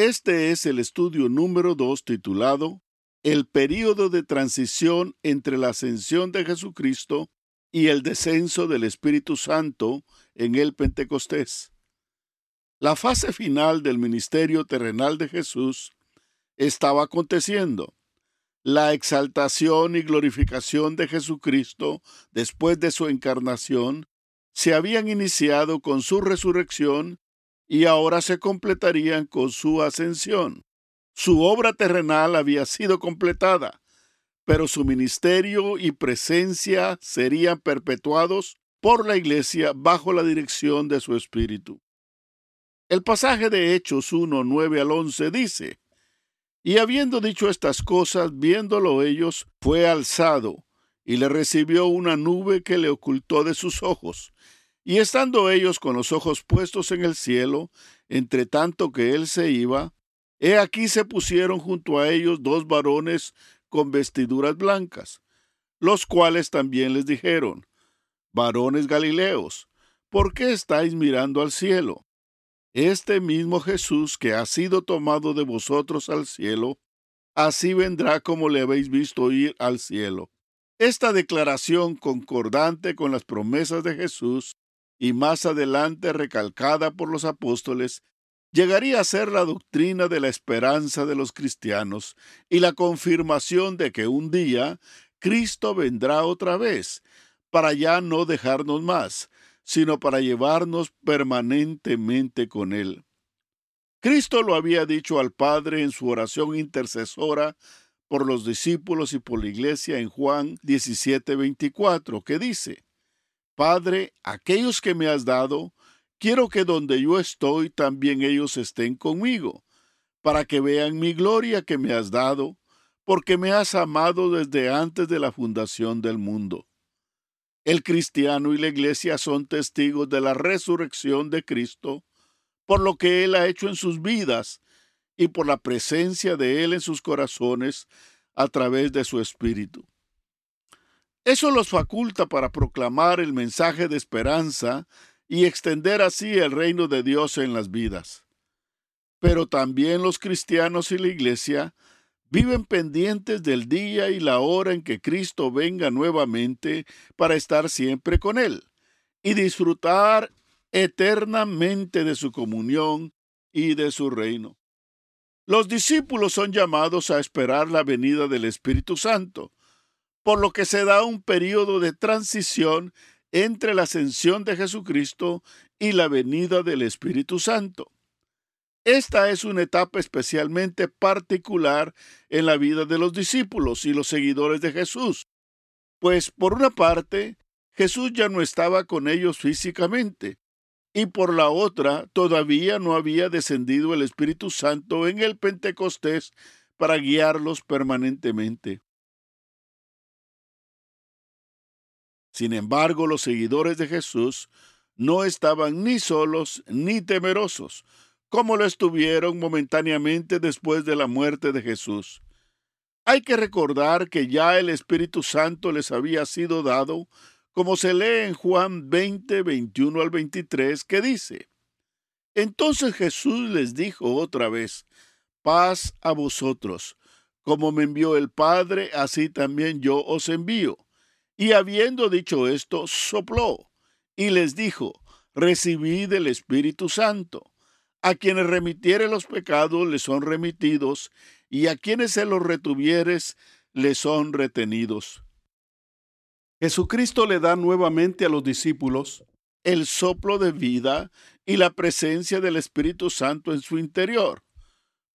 Este es el estudio número 2 titulado El período de transición entre la ascensión de Jesucristo y el descenso del Espíritu Santo en el Pentecostés. La fase final del ministerio terrenal de Jesús estaba aconteciendo. La exaltación y glorificación de Jesucristo después de su encarnación se habían iniciado con su resurrección y ahora se completarían con su ascensión. Su obra terrenal había sido completada, pero su ministerio y presencia serían perpetuados por la Iglesia bajo la dirección de su Espíritu. El pasaje de Hechos 1, 9 al 11 dice, Y habiendo dicho estas cosas, viéndolo ellos, fue alzado, y le recibió una nube que le ocultó de sus ojos, y estando ellos con los ojos puestos en el cielo, entre tanto que él se iba, he aquí se pusieron junto a ellos dos varones con vestiduras blancas, los cuales también les dijeron, varones Galileos, ¿por qué estáis mirando al cielo? Este mismo Jesús que ha sido tomado de vosotros al cielo, así vendrá como le habéis visto ir al cielo. Esta declaración concordante con las promesas de Jesús y más adelante recalcada por los apóstoles, llegaría a ser la doctrina de la esperanza de los cristianos y la confirmación de que un día Cristo vendrá otra vez, para ya no dejarnos más, sino para llevarnos permanentemente con Él. Cristo lo había dicho al Padre en su oración intercesora por los discípulos y por la iglesia en Juan 17:24, que dice, Padre, aquellos que me has dado, quiero que donde yo estoy también ellos estén conmigo, para que vean mi gloria que me has dado, porque me has amado desde antes de la fundación del mundo. El cristiano y la iglesia son testigos de la resurrección de Cristo, por lo que Él ha hecho en sus vidas y por la presencia de Él en sus corazones a través de su Espíritu. Eso los faculta para proclamar el mensaje de esperanza y extender así el reino de Dios en las vidas. Pero también los cristianos y la iglesia viven pendientes del día y la hora en que Cristo venga nuevamente para estar siempre con Él y disfrutar eternamente de su comunión y de su reino. Los discípulos son llamados a esperar la venida del Espíritu Santo, por lo que se da un periodo de transición entre la ascensión de Jesucristo y la venida del Espíritu Santo. Esta es una etapa especialmente particular en la vida de los discípulos y los seguidores de Jesús, pues por una parte, Jesús ya no estaba con ellos físicamente, y por la otra, todavía no había descendido el Espíritu Santo en el Pentecostés para guiarlos permanentemente. Sin embargo, los seguidores de Jesús no estaban ni solos ni temerosos, como lo estuvieron momentáneamente después de la muerte de Jesús. Hay que recordar que ya el Espíritu Santo les había sido dado, como se lee en Juan 20, 21 al 23, que dice, Entonces Jesús les dijo otra vez, paz a vosotros, como me envió el Padre, así también yo os envío. Y habiendo dicho esto, sopló y les dijo, recibid el Espíritu Santo. A quienes remitiere los pecados les son remitidos, y a quienes se los retuvieres les son retenidos. Jesucristo le da nuevamente a los discípulos el soplo de vida y la presencia del Espíritu Santo en su interior,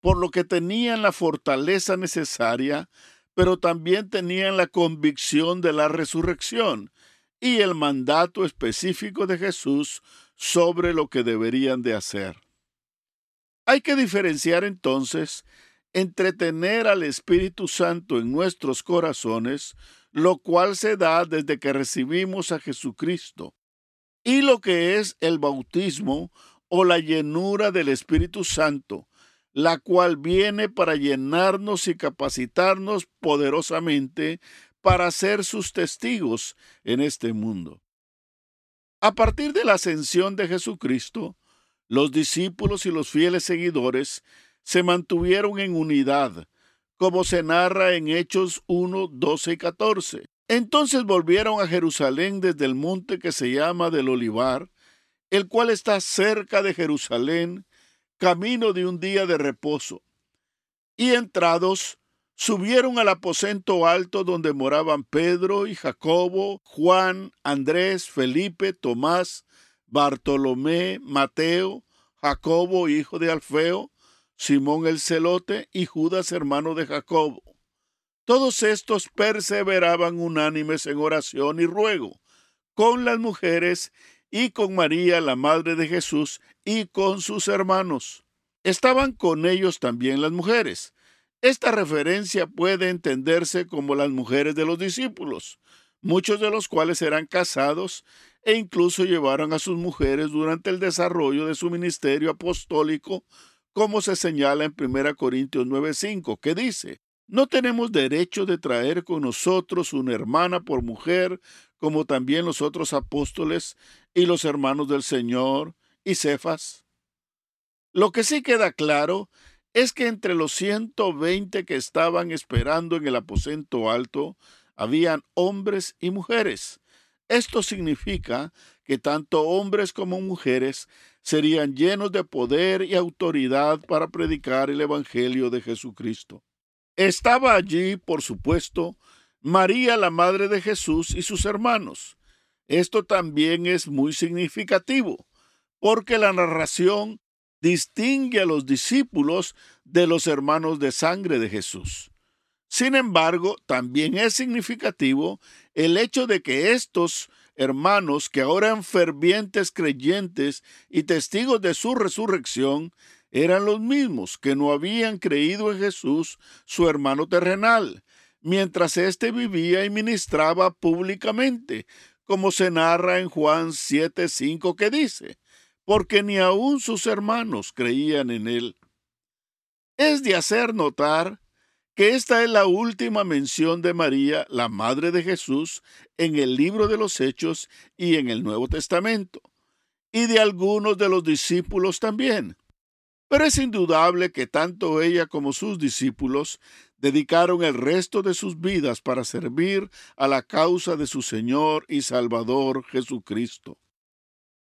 por lo que tenían la fortaleza necesaria pero también tenían la convicción de la resurrección y el mandato específico de Jesús sobre lo que deberían de hacer. Hay que diferenciar entonces entretener al Espíritu Santo en nuestros corazones, lo cual se da desde que recibimos a Jesucristo, y lo que es el bautismo o la llenura del Espíritu Santo, la cual viene para llenarnos y capacitarnos poderosamente para ser sus testigos en este mundo. A partir de la ascensión de Jesucristo, los discípulos y los fieles seguidores se mantuvieron en unidad, como se narra en Hechos 1, 12 y 14. Entonces volvieron a Jerusalén desde el monte que se llama del Olivar, el cual está cerca de Jerusalén, camino de un día de reposo. Y entrados, subieron al aposento alto donde moraban Pedro y Jacobo, Juan, Andrés, Felipe, Tomás, Bartolomé, Mateo, Jacobo, hijo de Alfeo, Simón el celote y Judas hermano de Jacobo. Todos estos perseveraban unánimes en oración y ruego, con las mujeres y con María, la madre de Jesús, y con sus hermanos. Estaban con ellos también las mujeres. Esta referencia puede entenderse como las mujeres de los discípulos, muchos de los cuales eran casados e incluso llevaron a sus mujeres durante el desarrollo de su ministerio apostólico como se señala en 1 Corintios 9:5, que dice, no tenemos derecho de traer con nosotros una hermana por mujer, como también los otros apóstoles y los hermanos del Señor y Cefas. Lo que sí queda claro es que entre los 120 que estaban esperando en el aposento alto, habían hombres y mujeres. Esto significa que tanto hombres como mujeres serían llenos de poder y autoridad para predicar el Evangelio de Jesucristo. Estaba allí, por supuesto, María, la madre de Jesús, y sus hermanos. Esto también es muy significativo, porque la narración distingue a los discípulos de los hermanos de sangre de Jesús. Sin embargo, también es significativo el hecho de que estos hermanos que ahora eran fervientes creyentes y testigos de su resurrección, eran los mismos que no habían creído en Jesús, su hermano terrenal, mientras éste vivía y ministraba públicamente, como se narra en Juan 7:5 que dice, porque ni aun sus hermanos creían en él. Es de hacer notar que esta es la última mención de María, la Madre de Jesús, en el libro de los Hechos y en el Nuevo Testamento, y de algunos de los discípulos también. Pero es indudable que tanto ella como sus discípulos dedicaron el resto de sus vidas para servir a la causa de su Señor y Salvador Jesucristo.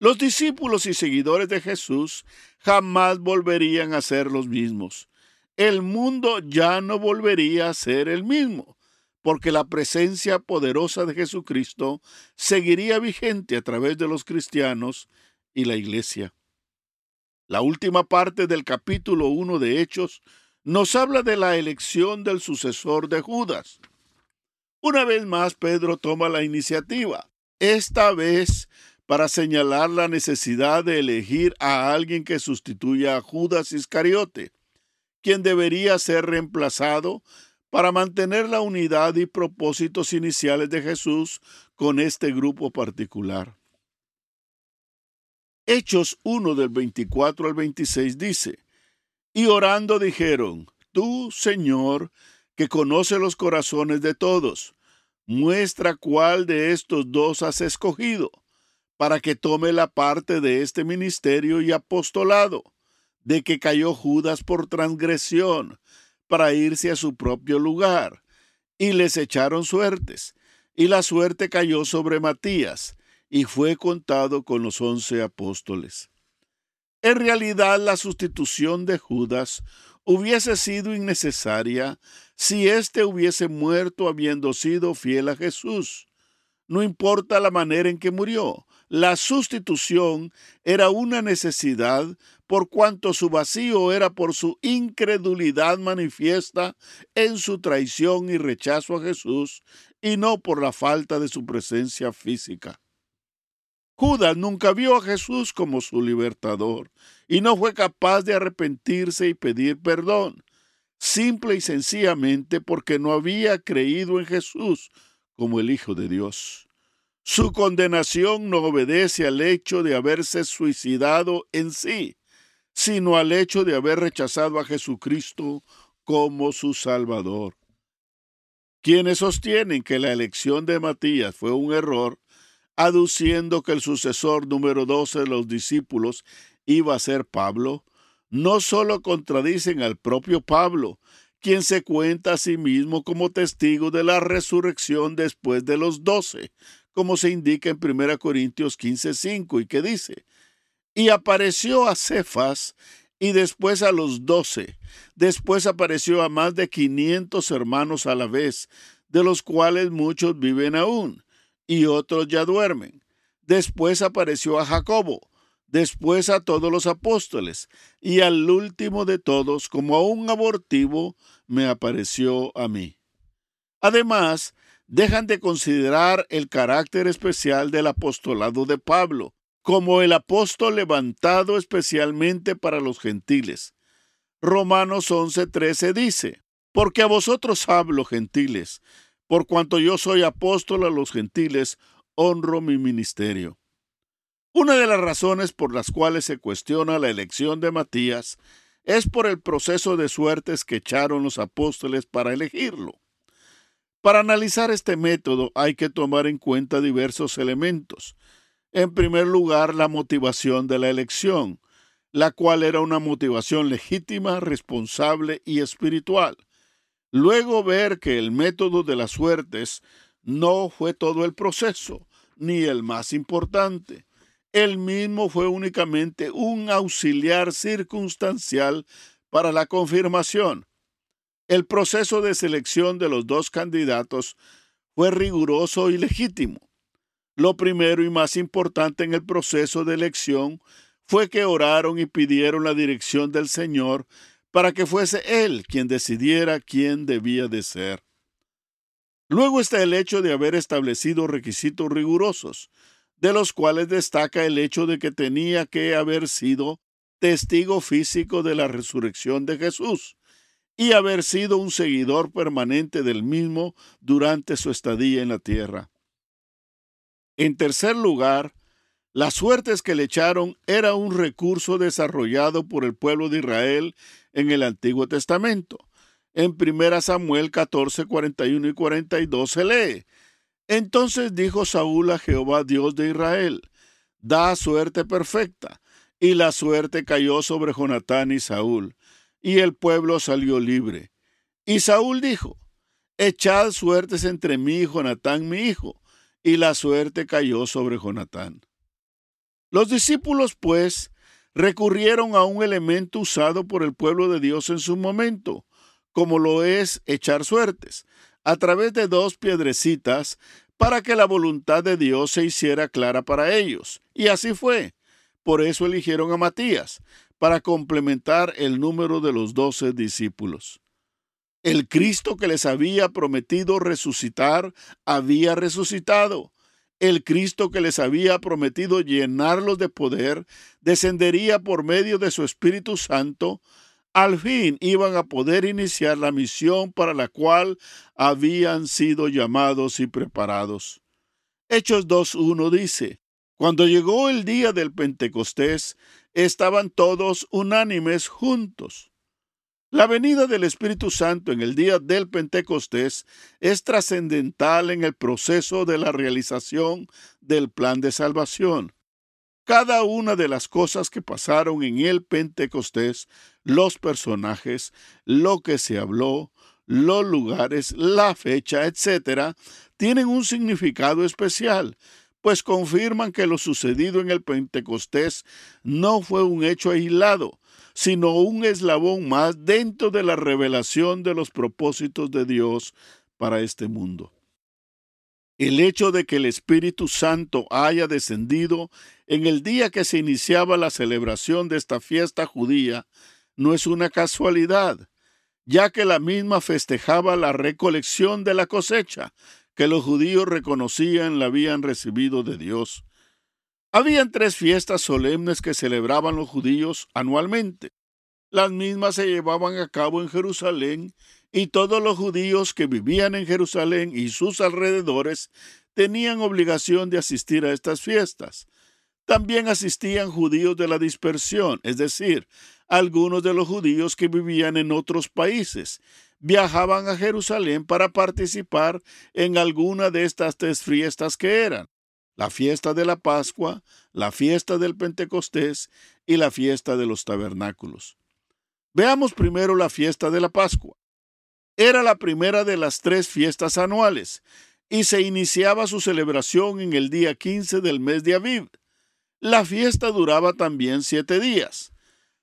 Los discípulos y seguidores de Jesús jamás volverían a ser los mismos el mundo ya no volvería a ser el mismo, porque la presencia poderosa de Jesucristo seguiría vigente a través de los cristianos y la iglesia. La última parte del capítulo 1 de Hechos nos habla de la elección del sucesor de Judas. Una vez más, Pedro toma la iniciativa, esta vez para señalar la necesidad de elegir a alguien que sustituya a Judas Iscariote quien debería ser reemplazado para mantener la unidad y propósitos iniciales de Jesús con este grupo particular. Hechos 1 del 24 al 26 dice, y orando dijeron, Tú, Señor, que conoce los corazones de todos, muestra cuál de estos dos has escogido, para que tome la parte de este ministerio y apostolado de que cayó Judas por transgresión para irse a su propio lugar, y les echaron suertes, y la suerte cayó sobre Matías, y fue contado con los once apóstoles. En realidad la sustitución de Judas hubiese sido innecesaria si éste hubiese muerto habiendo sido fiel a Jesús. No importa la manera en que murió, la sustitución era una necesidad por cuanto su vacío era por su incredulidad manifiesta en su traición y rechazo a Jesús y no por la falta de su presencia física. Judas nunca vio a Jesús como su libertador y no fue capaz de arrepentirse y pedir perdón. simple y sencillamente porque no había creído en Jesús como el Hijo de Dios. Su condenación no obedece al hecho de haberse suicidado en sí, sino al hecho de haber rechazado a Jesucristo como su Salvador. Quienes sostienen que la elección de Matías fue un error, aduciendo que el sucesor número 12 de los discípulos iba a ser Pablo, no solo contradicen al propio Pablo, quien se cuenta a sí mismo como testigo de la resurrección después de los doce, como se indica en 1 Corintios 15:5 y que dice, y apareció a Cefas y después a los doce, después apareció a más de quinientos hermanos a la vez, de los cuales muchos viven aún, y otros ya duermen. Después apareció a Jacobo, después a todos los apóstoles, y al último de todos, como a un abortivo, me apareció a mí. Además, dejan de considerar el carácter especial del apostolado de Pablo, como el apóstol levantado especialmente para los gentiles. Romanos 11:13 dice, Porque a vosotros hablo, gentiles, por cuanto yo soy apóstol a los gentiles, honro mi ministerio. Una de las razones por las cuales se cuestiona la elección de Matías es por el proceso de suertes que echaron los apóstoles para elegirlo. Para analizar este método hay que tomar en cuenta diversos elementos. En primer lugar, la motivación de la elección, la cual era una motivación legítima, responsable y espiritual. Luego ver que el método de las suertes no fue todo el proceso, ni el más importante. Él mismo fue únicamente un auxiliar circunstancial para la confirmación. El proceso de selección de los dos candidatos fue riguroso y legítimo. Lo primero y más importante en el proceso de elección fue que oraron y pidieron la dirección del Señor para que fuese Él quien decidiera quién debía de ser. Luego está el hecho de haber establecido requisitos rigurosos, de los cuales destaca el hecho de que tenía que haber sido testigo físico de la resurrección de Jesús y haber sido un seguidor permanente del mismo durante su estadía en la tierra. En tercer lugar, las suertes que le echaron era un recurso desarrollado por el pueblo de Israel en el Antiguo Testamento. En 1 Samuel 14, 41 y 42 se lee, entonces dijo Saúl a Jehová Dios de Israel, da suerte perfecta. Y la suerte cayó sobre Jonatán y Saúl, y el pueblo salió libre. Y Saúl dijo, echad suertes entre mí y Jonatán mi hijo, y la suerte cayó sobre Jonatán. Los discípulos, pues, recurrieron a un elemento usado por el pueblo de Dios en su momento, como lo es echar suertes, a través de dos piedrecitas para que la voluntad de Dios se hiciera clara para ellos. Y así fue. Por eso eligieron a Matías, para complementar el número de los doce discípulos. El Cristo que les había prometido resucitar había resucitado. El Cristo que les había prometido llenarlos de poder descendería por medio de su Espíritu Santo al fin iban a poder iniciar la misión para la cual habían sido llamados y preparados. Hechos 2.1 dice, Cuando llegó el día del Pentecostés, estaban todos unánimes juntos. La venida del Espíritu Santo en el día del Pentecostés es trascendental en el proceso de la realización del plan de salvación cada una de las cosas que pasaron en el Pentecostés, los personajes, lo que se habló, los lugares, la fecha, etc., tienen un significado especial, pues confirman que lo sucedido en el Pentecostés no fue un hecho aislado, sino un eslabón más dentro de la revelación de los propósitos de Dios para este mundo. El hecho de que el Espíritu Santo haya descendido en el día que se iniciaba la celebración de esta fiesta judía no es una casualidad, ya que la misma festejaba la recolección de la cosecha que los judíos reconocían la habían recibido de Dios. Habían tres fiestas solemnes que celebraban los judíos anualmente. Las mismas se llevaban a cabo en Jerusalén y todos los judíos que vivían en Jerusalén y sus alrededores tenían obligación de asistir a estas fiestas. También asistían judíos de la dispersión, es decir, algunos de los judíos que vivían en otros países. Viajaban a Jerusalén para participar en alguna de estas tres fiestas que eran la fiesta de la Pascua, la fiesta del Pentecostés y la fiesta de los tabernáculos. Veamos primero la fiesta de la Pascua. Era la primera de las tres fiestas anuales y se iniciaba su celebración en el día 15 del mes de Aviv. La fiesta duraba también siete días.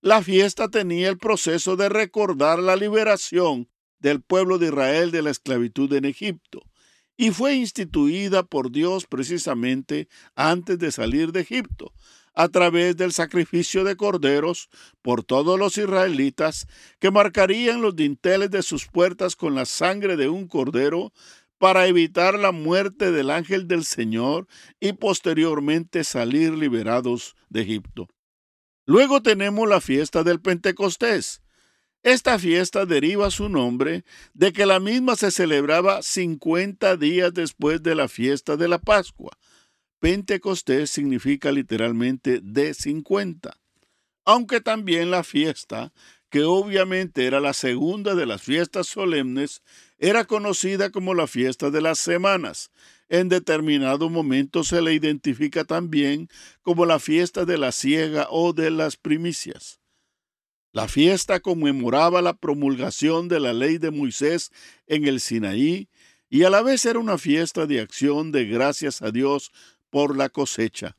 La fiesta tenía el proceso de recordar la liberación del pueblo de Israel de la esclavitud en Egipto y fue instituida por Dios precisamente antes de salir de Egipto, a través del sacrificio de corderos por todos los israelitas que marcarían los dinteles de sus puertas con la sangre de un cordero para evitar la muerte del ángel del Señor y posteriormente salir liberados de Egipto. Luego tenemos la fiesta del Pentecostés, esta fiesta deriva su nombre de que la misma se celebraba 50 días después de la fiesta de la Pascua. Pentecostés significa literalmente de 50. Aunque también la fiesta, que obviamente era la segunda de las fiestas solemnes, era conocida como la fiesta de las semanas. En determinado momento se le identifica también como la fiesta de la siega o de las primicias. La fiesta conmemoraba la promulgación de la ley de Moisés en el Sinaí y a la vez era una fiesta de acción de gracias a Dios por la cosecha.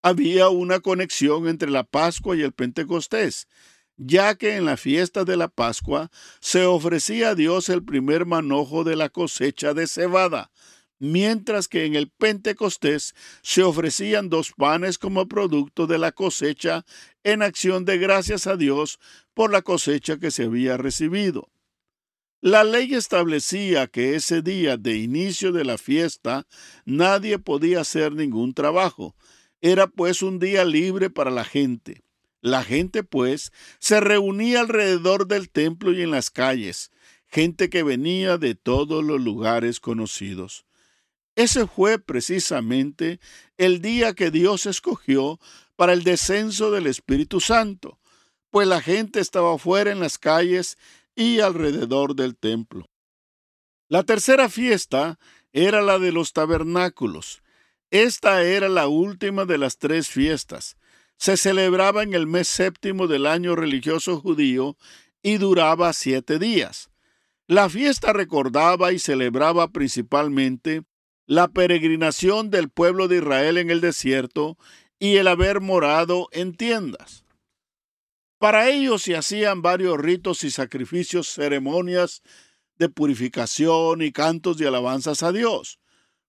Había una conexión entre la Pascua y el Pentecostés, ya que en la fiesta de la Pascua se ofrecía a Dios el primer manojo de la cosecha de cebada, mientras que en el Pentecostés se ofrecían dos panes como producto de la cosecha en acción de gracias a Dios por la cosecha que se había recibido. La ley establecía que ese día de inicio de la fiesta nadie podía hacer ningún trabajo. Era pues un día libre para la gente. La gente pues se reunía alrededor del templo y en las calles, gente que venía de todos los lugares conocidos. Ese fue precisamente el día que Dios escogió para el descenso del Espíritu Santo, pues la gente estaba fuera en las calles y alrededor del templo. La tercera fiesta era la de los tabernáculos. Esta era la última de las tres fiestas. Se celebraba en el mes séptimo del año religioso judío y duraba siete días. La fiesta recordaba y celebraba principalmente la peregrinación del pueblo de Israel en el desierto y el haber morado en tiendas. Para ellos se hacían varios ritos y sacrificios, ceremonias de purificación y cantos de alabanzas a Dios.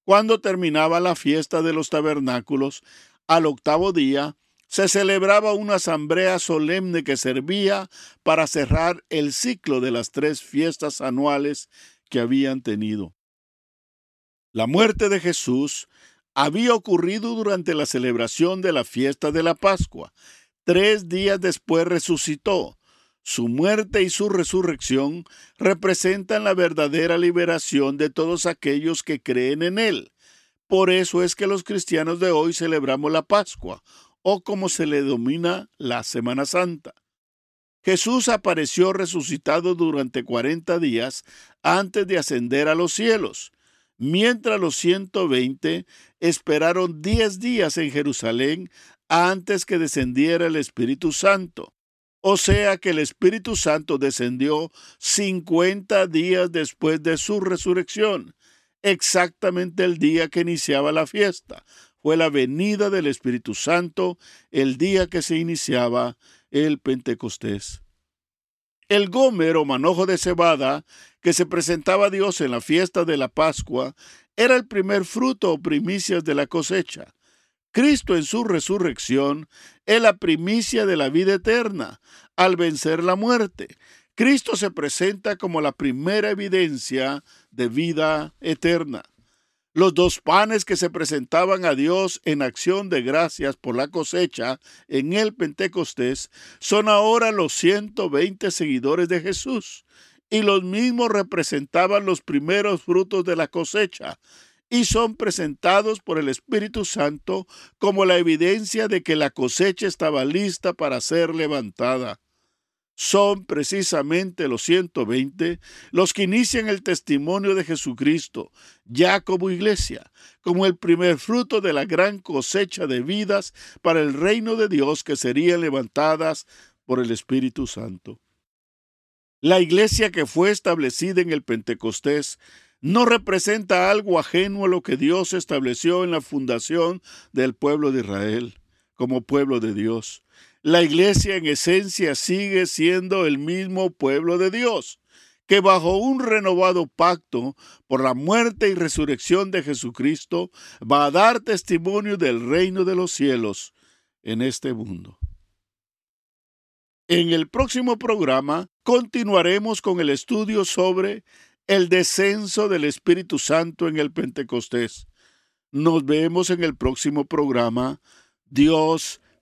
Cuando terminaba la fiesta de los tabernáculos, al octavo día, se celebraba una asamblea solemne que servía para cerrar el ciclo de las tres fiestas anuales que habían tenido. La muerte de Jesús había ocurrido durante la celebración de la fiesta de la Pascua. Tres días después resucitó. Su muerte y su resurrección representan la verdadera liberación de todos aquellos que creen en Él. Por eso es que los cristianos de hoy celebramos la Pascua, o como se le domina la Semana Santa. Jesús apareció resucitado durante cuarenta días antes de ascender a los cielos mientras los 120 esperaron 10 días en Jerusalén antes que descendiera el Espíritu Santo. O sea que el Espíritu Santo descendió 50 días después de su resurrección, exactamente el día que iniciaba la fiesta. Fue la venida del Espíritu Santo el día que se iniciaba el Pentecostés. El gómer o manojo de cebada que se presentaba a Dios en la fiesta de la Pascua era el primer fruto o primicias de la cosecha. Cristo en su resurrección es la primicia de la vida eterna al vencer la muerte. Cristo se presenta como la primera evidencia de vida eterna. Los dos panes que se presentaban a Dios en acción de gracias por la cosecha en el Pentecostés son ahora los 120 seguidores de Jesús, y los mismos representaban los primeros frutos de la cosecha, y son presentados por el Espíritu Santo como la evidencia de que la cosecha estaba lista para ser levantada son precisamente los 120 los que inician el testimonio de Jesucristo, ya como iglesia, como el primer fruto de la gran cosecha de vidas para el reino de Dios que serían levantadas por el Espíritu Santo. La iglesia que fue establecida en el Pentecostés no representa algo ajeno a lo que Dios estableció en la fundación del pueblo de Israel como pueblo de Dios. La iglesia en esencia sigue siendo el mismo pueblo de Dios, que bajo un renovado pacto por la muerte y resurrección de Jesucristo va a dar testimonio del reino de los cielos en este mundo. En el próximo programa continuaremos con el estudio sobre el descenso del Espíritu Santo en el Pentecostés. Nos vemos en el próximo programa. Dios